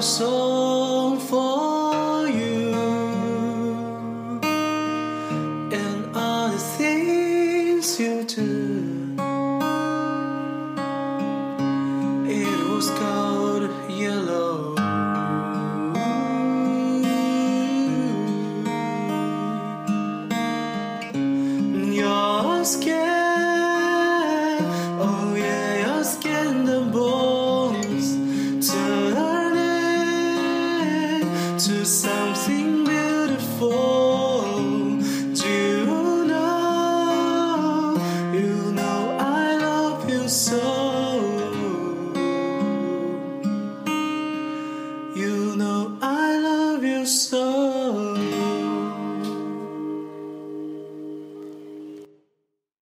a soul for you, and all the things you do. It was called yellow. Your skin. to something beautiful. Do you know? You know I love you so. You know I love you so.